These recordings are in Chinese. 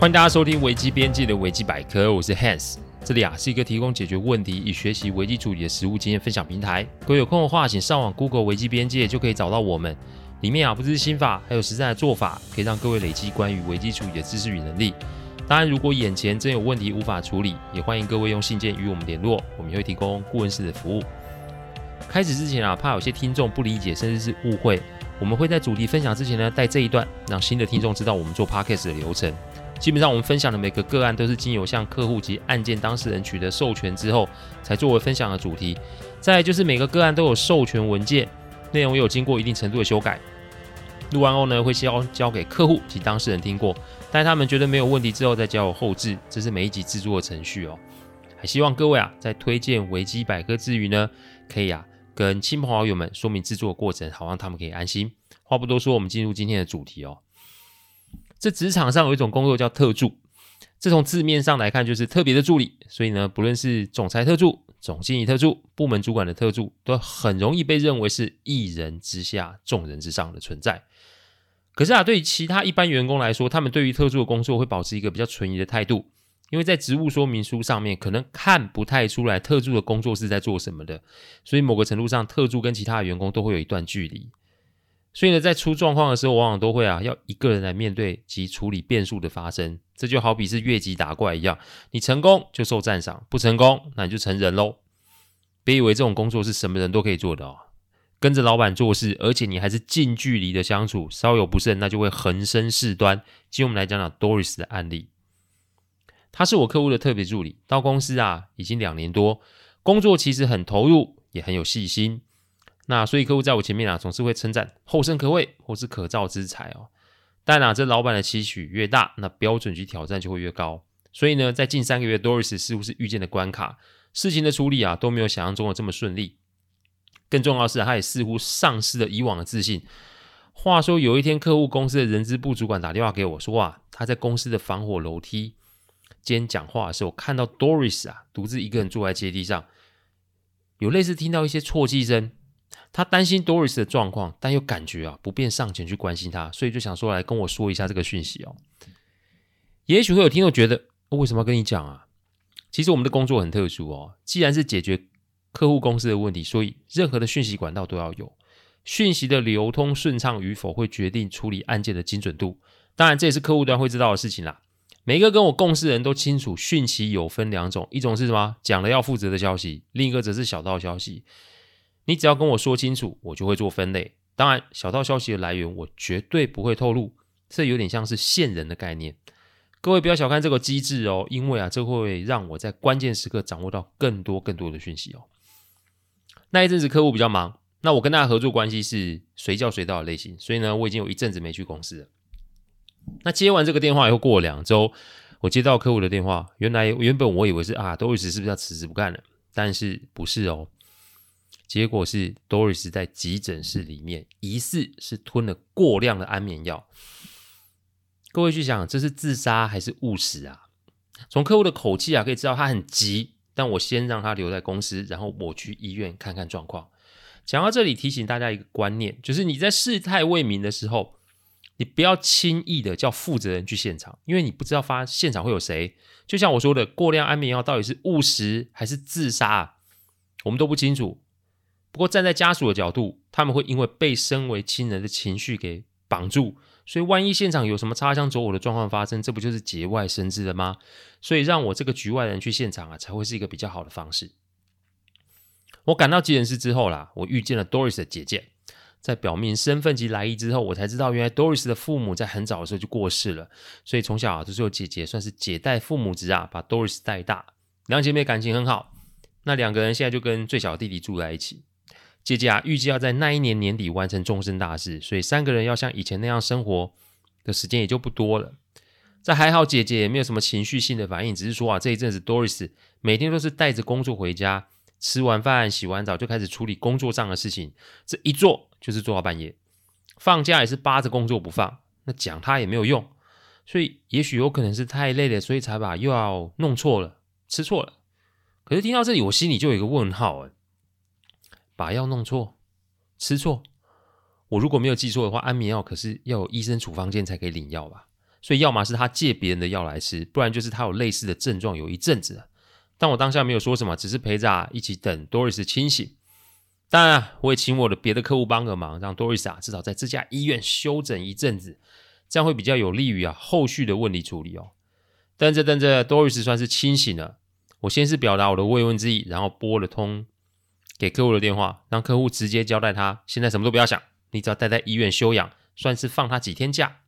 欢迎大家收听危机边界的危机百科，我是 Hans，这里啊是一个提供解决问题与学习危机处理的实务经验分享平台。各位有空的话，请上网 Google 危机边界就可以找到我们。里面啊不只是心法，还有实战的做法，可以让各位累积关于危机处理的知识与能力。当然，如果眼前真有问题无法处理，也欢迎各位用信件与我们联络，我们也会提供顾问式的服务。开始之前啊，怕有些听众不理解，甚至是误会，我们会在主题分享之前呢，带这一段，让新的听众知道我们做 Podcast 的流程。基本上，我们分享的每个个案都是经由向客户及案件当事人取得授权之后，才作为分享的主题。再就是每个个案都有授权文件，内容也有经过一定程度的修改。录完后呢，会交交给客户及当事人听过，待他们觉得没有问题之后，再交由后置。这是每一集制作的程序哦。还希望各位啊，在推荐维基百科之余呢，可以啊跟亲朋好友们说明制作的过程，好让他们可以安心。话不多说，我们进入今天的主题哦。这职场上有一种工作叫特助，这从字面上来看就是特别的助理，所以呢，不论是总裁特助、总经理特助、部门主管的特助，都很容易被认为是一人之下、众人之上的存在。可是啊，对于其他一般员工来说，他们对于特助的工作会保持一个比较存疑的态度，因为在职务说明书上面可能看不太出来特助的工作是在做什么的，所以某个程度上，特助跟其他的员工都会有一段距离。所以呢，在出状况的时候，往往都会啊，要一个人来面对及处理变数的发生。这就好比是越级打怪一样，你成功就受赞赏，不成功那你就成人喽。别以为这种工作是什么人都可以做的哦，跟着老板做事，而且你还是近距离的相处，稍有不慎，那就会横生事端。今天我们来讲讲 Doris 的案例。他是我客户的特别助理，到公司啊已经两年多，工作其实很投入，也很有细心。那所以客户在我前面啊，总是会称赞后生可畏或是可造之材哦。但啊，这老板的期许越大，那标准及挑战就会越高。所以呢，在近三个月，Doris 似乎是遇见的关卡，事情的处理啊都没有想象中的这么顺利。更重要是，他也似乎丧失了以往的自信。话说有一天，客户公司的人资部主管打电话给我说啊，他在公司的防火楼梯间讲话的时候，看到 Doris 啊独自一个人坐在阶梯上，有类似听到一些啜泣声。他担心 Doris 的状况，但又感觉啊不便上前去关心他，所以就想说来跟我说一下这个讯息哦。也许会有听众觉得，为什么要跟你讲啊？其实我们的工作很特殊哦，既然是解决客户公司的问题，所以任何的讯息管道都要有。讯息的流通顺畅与否，会决定处理案件的精准度。当然，这也是客户端会知道的事情啦。每一个跟我共事的人都清楚，讯息有分两种，一种是什么？讲了要负责的消息，另一个则是小道消息。你只要跟我说清楚，我就会做分类。当然，小道消息的来源我绝对不会透露，这有点像是线人的概念。各位不要小看这个机制哦，因为啊，这会让我在关键时刻掌握到更多更多的讯息哦。那一阵子客户比较忙，那我跟他的合作关系是随叫随到的类型，所以呢，我已经有一阵子没去公司了。那接完这个电话以后，过了两周，我接到客户的电话，原来原本我以为是啊都一直是不是要辞职不干了？但是不是哦。结果是 Doris 在急诊室里面，疑似是吞了过量的安眠药。各位去想，这是自杀还是误食啊？从客户的口气啊，可以知道他很急。但我先让他留在公司，然后我去医院看看状况。讲到这里，提醒大家一个观念，就是你在事态未明的时候，你不要轻易的叫负责人去现场，因为你不知道发现场会有谁。就像我说的，过量安眠药到底是误食还是自杀，我们都不清楚。不过站在家属的角度，他们会因为被身为亲人的情绪给绑住，所以万一现场有什么擦枪走火的状况发生，这不就是节外生枝了吗？所以让我这个局外人去现场啊，才会是一个比较好的方式。我赶到急诊室之后啦，我遇见了 Doris 的姐姐，在表明身份及来意之后，我才知道原来 Doris 的父母在很早的时候就过世了，所以从小啊就是由姐姐算是姐带父母职啊，把 Doris 带大，两姐妹感情很好，那两个人现在就跟最小的弟弟住在一起。姐姐啊，预计要在那一年年底完成终身大事，所以三个人要像以前那样生活的时间也就不多了。这还好，姐姐也没有什么情绪性的反应，只是说啊，这一阵子 Doris 每天都是带着工作回家，吃完饭、洗完澡就开始处理工作上的事情，这一做就是做到半夜。放假也是扒着工作不放，那讲他也没有用，所以也许有可能是太累了，所以才把药弄错了，吃错了。可是听到这里，我心里就有一个问号哎。把药弄错，吃错。我如果没有记错的话，安眠药可是要有医生处方箋才可以领药吧？所以要么是他借别人的药来吃，不然就是他有类似的症状有一阵子了。但我当下没有说什么，只是陪着啊一起等 Doris 清醒。当然，我也请我的别的客户帮个忙，让 Doris 啊至少在这家医院休整一阵子，这样会比较有利于啊后续的问题处理哦。等着等着，Doris 算是清醒了。我先是表达我的慰问之意，然后拨了通给客户的电话，让客户直接交代他现在什么都不要想，你只要待在医院休养，算是放他几天假。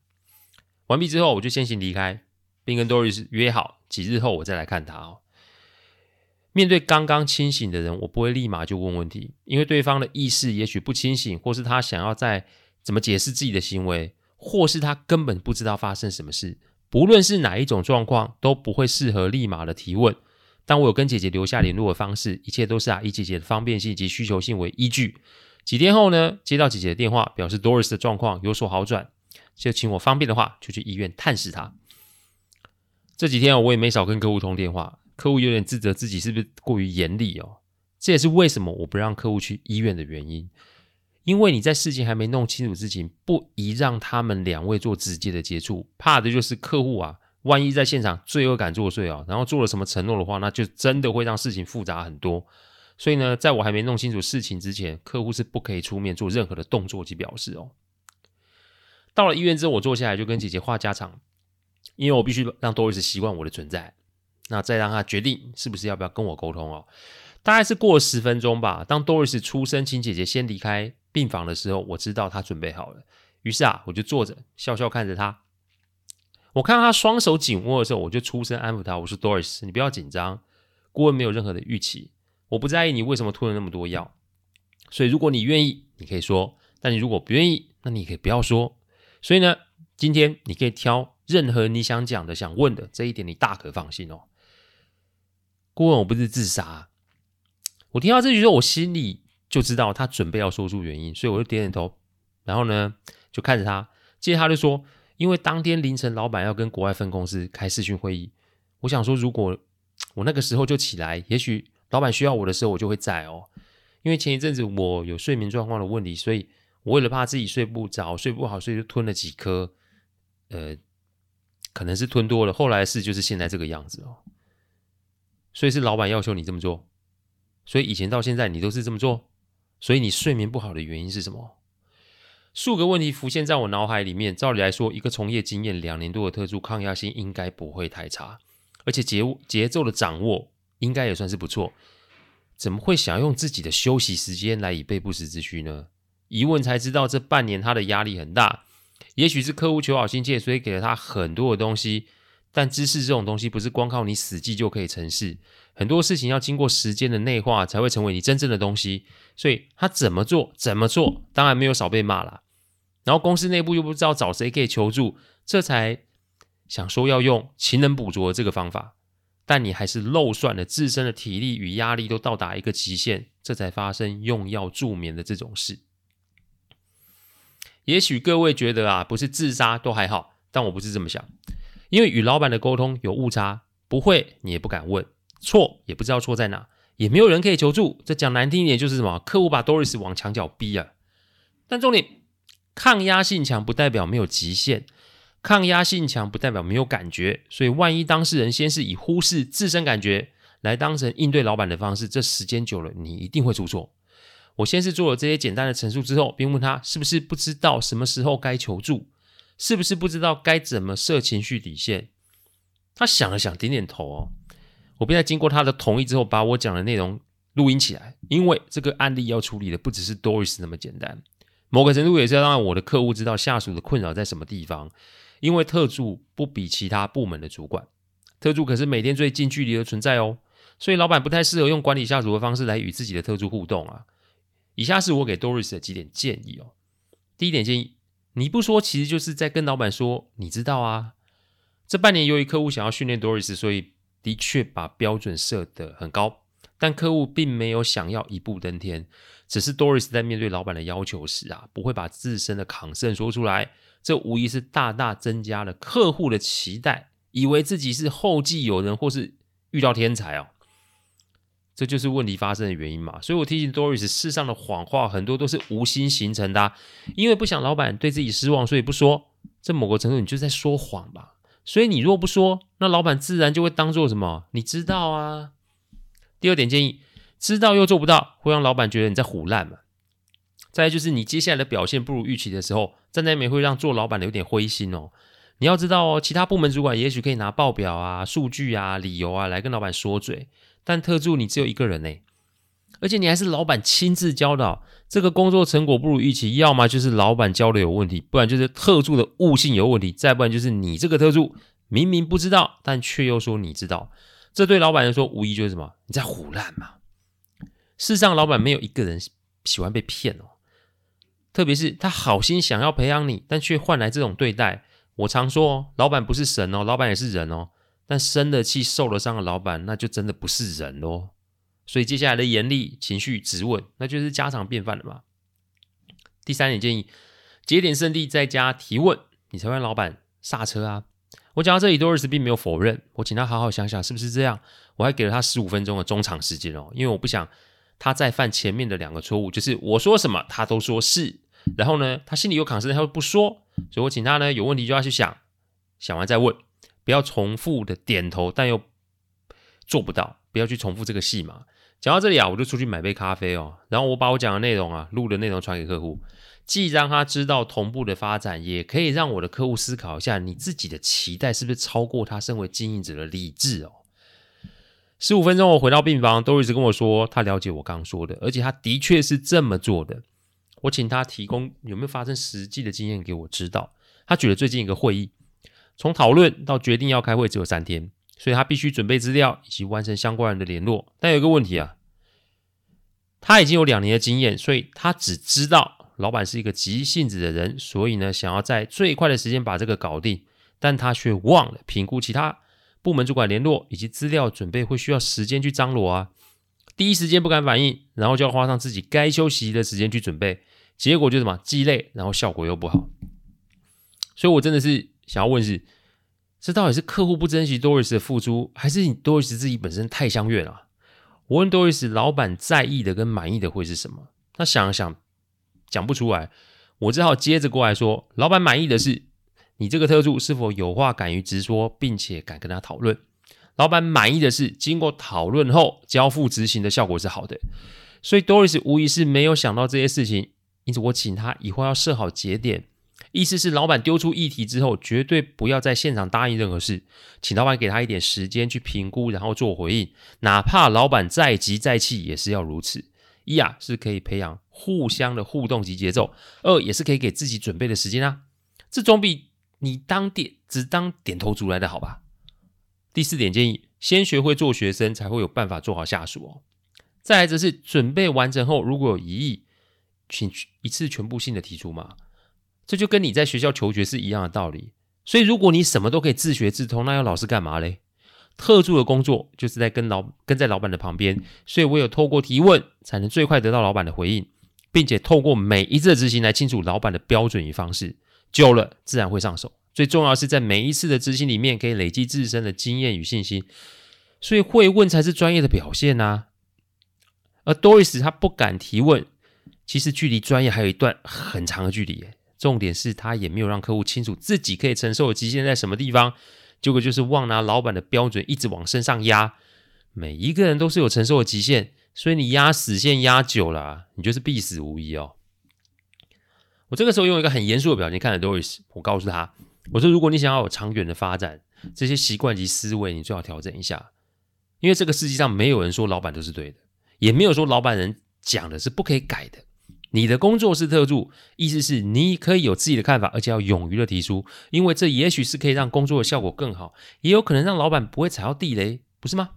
完毕之后，我就先行离开，并跟 Doris 约好几日后我再来看他哦。面对刚刚清醒的人，我不会立马就问问题，因为对方的意识也许不清醒，或是他想要再怎么解释自己的行为，或是他根本不知道发生什么事。不论是哪一种状况，都不会适合立马的提问。但我有跟姐姐留下联络的方式，一切都是啊以姐姐的方便性及需求性为依据。几天后呢，接到姐姐的电话，表示 Doris 的状况有所好转，就请我方便的话就去医院探视她。这几天我也没少跟客户通电话，客户有点自责自己是不是过于严厉哦。这也是为什么我不让客户去医院的原因，因为你在事情还没弄清楚之前，不宜让他们两位做直接的接触，怕的就是客户啊。万一在现场罪恶感作祟啊，然后做了什么承诺的话，那就真的会让事情复杂很多。所以呢，在我还没弄清楚事情之前，客户是不可以出面做任何的动作及表示哦。到了医院之后，我坐下来就跟姐姐话家常，因为我必须让 Doris 习惯我的存在，那再让他决定是不是要不要跟我沟通哦。大概是过了十分钟吧，当 Doris 出声请姐姐先离开病房的时候，我知道她准备好了，于是啊，我就坐着笑笑看着她。我看到他双手紧握的时候，我就出声安抚他。我说：“Doris，你不要紧张，顾问没有任何的预期，我不在意你为什么吞了那么多药。所以如果你愿意，你可以说；但你如果不愿意，那你可以不要说。所以呢，今天你可以挑任何你想讲的、想问的，这一点你大可放心哦。顾问，我不是自杀。我听到这句之后，我心里就知道他准备要说出原因，所以我就点点头，然后呢，就看着他，接着他就说。”因为当天凌晨，老板要跟国外分公司开视讯会议。我想说，如果我那个时候就起来，也许老板需要我的时候，我就会在哦。因为前一阵子我有睡眠状况的问题，所以我为了怕自己睡不着、睡不好，所以就吞了几颗。呃，可能是吞多了。后来的事就是现在这个样子哦。所以是老板要求你这么做，所以以前到现在你都是这么做。所以你睡眠不好的原因是什么？数个问题浮现在我脑海里面。照理来说，一个从业经验两年多的特助，抗压性应该不会太差，而且节节奏的掌握应该也算是不错。怎么会想用自己的休息时间来以备不时之需呢？一问才知道，这半年他的压力很大。也许是客户求好心切，所以给了他很多的东西。但知识这种东西不是光靠你死记就可以成事，很多事情要经过时间的内化才会成为你真正的东西。所以他怎么做怎么做，当然没有少被骂啦。然后公司内部又不知道找谁可以求助，这才想说要用勤能补拙这个方法，但你还是漏算了自身的体力与压力都到达一个极限，这才发生用药助眠的这种事。也许各位觉得啊，不是自杀都还好，但我不是这么想，因为与老板的沟通有误差，不会你也不敢问，错也不知道错在哪，也没有人可以求助。这讲难听一点就是什么？客户把 Doris 往墙角逼啊，但重点。抗压性强不代表没有极限，抗压性强不代表没有感觉，所以万一当事人先是以忽视自身感觉来当成应对老板的方式，这时间久了你一定会出错。我先是做了这些简单的陈述之后，并问他是不是不知道什么时候该求助，是不是不知道该怎么设情绪底线。他想了想，点点头哦。我便在经过他的同意之后，把我讲的内容录音起来，因为这个案例要处理的不只是 Doris 那么简单。某个程度也是要让我的客户知道下属的困扰在什么地方，因为特助不比其他部门的主管，特助可是每天最近距离的存在哦，所以老板不太适合用管理下属的方式来与自己的特助互动啊。以下是我给 Doris 的几点建议哦。第一点建议，你不说其实就是在跟老板说，你知道啊。这半年由于客户想要训练 Doris，所以的确把标准设得很高，但客户并没有想要一步登天。只是 Doris 在面对老板的要求时啊，不会把自身的抗性说出来，这无疑是大大增加了客户的期待，以为自己是后继有人或是遇到天才哦，这就是问题发生的原因嘛。所以我提醒 Doris，世上的谎话很多都是无心形成的啊，因为不想老板对自己失望，所以不说，这某个程度你就在说谎吧。所以你若不说，那老板自然就会当做什么？你知道啊。第二点建议，知道又做不到，会让老板觉得你在胡烂嘛。再就是你接下来的表现不如预期的时候，站在那边会让做老板的有点灰心哦。你要知道哦，其他部门主管也许可以拿报表啊、数据啊、理由啊来跟老板说嘴，但特助你只有一个人呢，而且你还是老板亲自教的，这个工作成果不如预期，要么就是老板教的有问题，不然就是特助的悟性有问题，再不然就是你这个特助明明不知道，但却又说你知道，这对老板来说无疑就是什么？你在胡乱嘛。世上老板没有一个人喜欢被骗哦，特别是他好心想要培养你，但却换来这种对待。我常说，老板不是神哦，老板也是人哦。但生了气、受了伤的老板，那就真的不是人喽。所以接下来的严厉情绪质问，那就是家常便饭了嘛。第三点建议，节点胜地在家提问，你才会让老板刹车啊。我讲到这里，Doris 并没有否认，我请他好好想想是不是这样。我还给了他十五分钟的中场时间哦，因为我不想他再犯前面的两个错误，就是我说什么他都说是，然后呢，他心里有抗生，他又不说。所以我请他呢，有问题就要去想，想完再问，不要重复的点头，但又做不到，不要去重复这个戏码。讲到这里啊，我就出去买杯咖啡哦，然后我把我讲的内容啊，录的内容传给客户，既让他知道同步的发展，也可以让我的客户思考一下，你自己的期待是不是超过他身为经营者的理智哦。十五分钟，我回到病房，都一直跟我说，他了解我刚说的，而且他的确是这么做的。我请他提供有没有发生实际的经验给我知道。他举了最近一个会议，从讨论到决定要开会只有三天，所以他必须准备资料以及完成相关人的联络。但有一个问题啊，他已经有两年的经验，所以他只知道老板是一个急性子的人，所以呢，想要在最快的时间把这个搞定，但他却忘了评估其他部门主管联络以及资料准备会需要时间去张罗啊。第一时间不敢反应，然后就要花上自己该休息的时间去准备。结果就什么，鸡肋，然后效果又不好，所以我真的是想要问是，这到底是客户不珍惜 Doris 的付出，还是你 Doris 自己本身太相怨了？我问 Doris，老板在意的跟满意的会是什么？他想了想，讲不出来，我只好接着过来说，老板满意的是你这个特助是否有话敢于直说，并且敢跟他讨论。老板满意的是经过讨论后交付执行的效果是好的。所以 Doris 无疑是没有想到这些事情。因此，我请他以后要设好节点，意思是老板丢出议题之后，绝对不要在现场答应任何事，请老板给他一点时间去评估，然后做回应。哪怕老板再急再气，也是要如此。一啊，是可以培养互相的互动及节奏；二，也是可以给自己准备的时间啊。这总比你当点只当点头族来的好吧？第四点建议：先学会做学生，才会有办法做好下属哦。再来则是准备完成后，如果有疑义。请一次全部性的提出嘛，这就跟你在学校求学是一样的道理。所以，如果你什么都可以自学自通，那要老师干嘛嘞？特助的工作就是在跟老跟在老板的旁边，所以我有透过提问，才能最快得到老板的回应，并且透过每一次的执行来清楚老板的标准与方式，久了自然会上手。最重要的是在每一次的执行里面，可以累积自身的经验与信心。所以会问才是专业的表现呐。而 Doris 他不敢提问。其实距离专业还有一段很长的距离，重点是他也没有让客户清楚自己可以承受的极限在什么地方，结果就是忘拿老板的标准一直往身上压。每一个人都是有承受的极限，所以你压死线压久了，你就是必死无疑哦。我这个时候用一个很严肃的表情看着 Doris，我告诉他，我说如果你想要有长远的发展，这些习惯及思维你最好调整一下，因为这个世界上没有人说老板都是对的，也没有说老板人讲的是不可以改的。你的工作是特助，意思是你可以有自己的看法，而且要勇于的提出，因为这也许是可以让工作的效果更好，也有可能让老板不会踩到地雷，不是吗？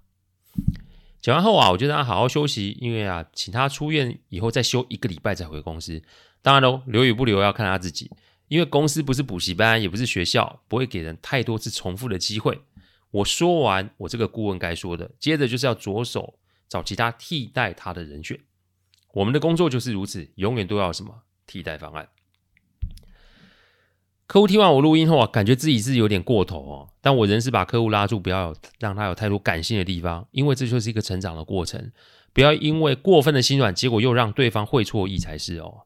讲完后啊，我就让他好好休息，因为啊，请他出院以后再休一个礼拜再回公司。当然喽，留与不留要看他自己，因为公司不是补习班，也不是学校，不会给人太多次重复的机会。我说完我这个顾问该说的，接着就是要着手找其他替代他的人选。我们的工作就是如此，永远都要什么替代方案。客户听完我录音后啊，感觉自己是有点过头哦，但我仍是把客户拉住，不要让他有太多感性的地方，因为这就是一个成长的过程。不要因为过分的心软，结果又让对方会错意才是哦。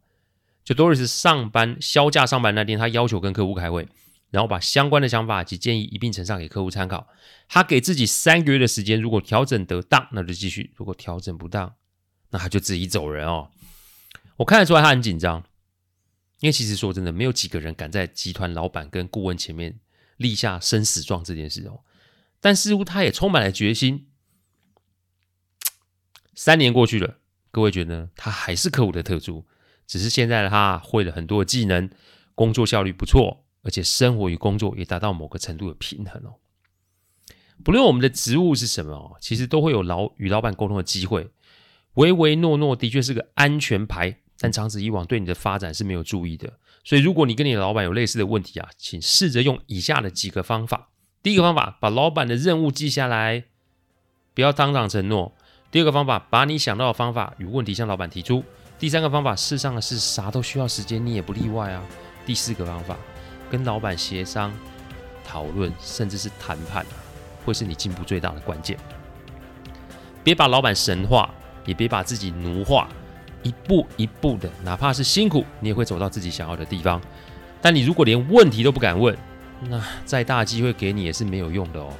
就 Doris 上班销假上班那天，他要求跟客户开会，然后把相关的想法及建议一并呈上给客户参考。他给自己三个月的时间，如果调整得当，那就继续；如果调整不当，那他就自己走人哦。我看得出来他很紧张，因为其实说真的，没有几个人敢在集团老板跟顾问前面立下生死状这件事哦。但似乎他也充满了决心。三年过去了，各位觉得？他还是客户的特助，只是现在的他会了很多技能，工作效率不错，而且生活与工作也达到某个程度的平衡哦。不论我们的职务是什么哦，其实都会有老与老板沟通的机会。唯唯诺诺的确是个安全牌，但长此以往对你的发展是没有助益的。所以，如果你跟你老板有类似的问题啊，请试着用以下的几个方法。第一个方法，把老板的任务记下来，不要当场承诺。第二个方法，把你想到的方法与问题向老板提出。第三个方法，世上的事啥都需要时间，你也不例外啊。第四个方法，跟老板协商、讨论，甚至是谈判，会是你进步最大的关键。别把老板神化，也别把自己奴化，一步一步的，哪怕是辛苦，你也会走到自己想要的地方。但你如果连问题都不敢问，那再大机会给你也是没有用的哦。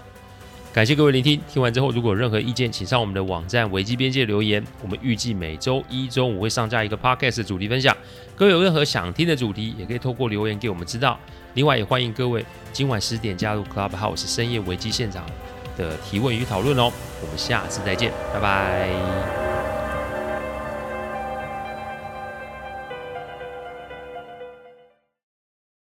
感谢各位聆听，听完之后如果有任何意见，请上我们的网站危机边界留言。我们预计每周一中午会上架一个 podcast 的主题分享。各位有任何想听的主题，也可以透过留言给我们知道。另外也欢迎各位今晚十点加入 Clubhouse 深夜危机现场的提问与讨论哦。我们下次再见，拜拜。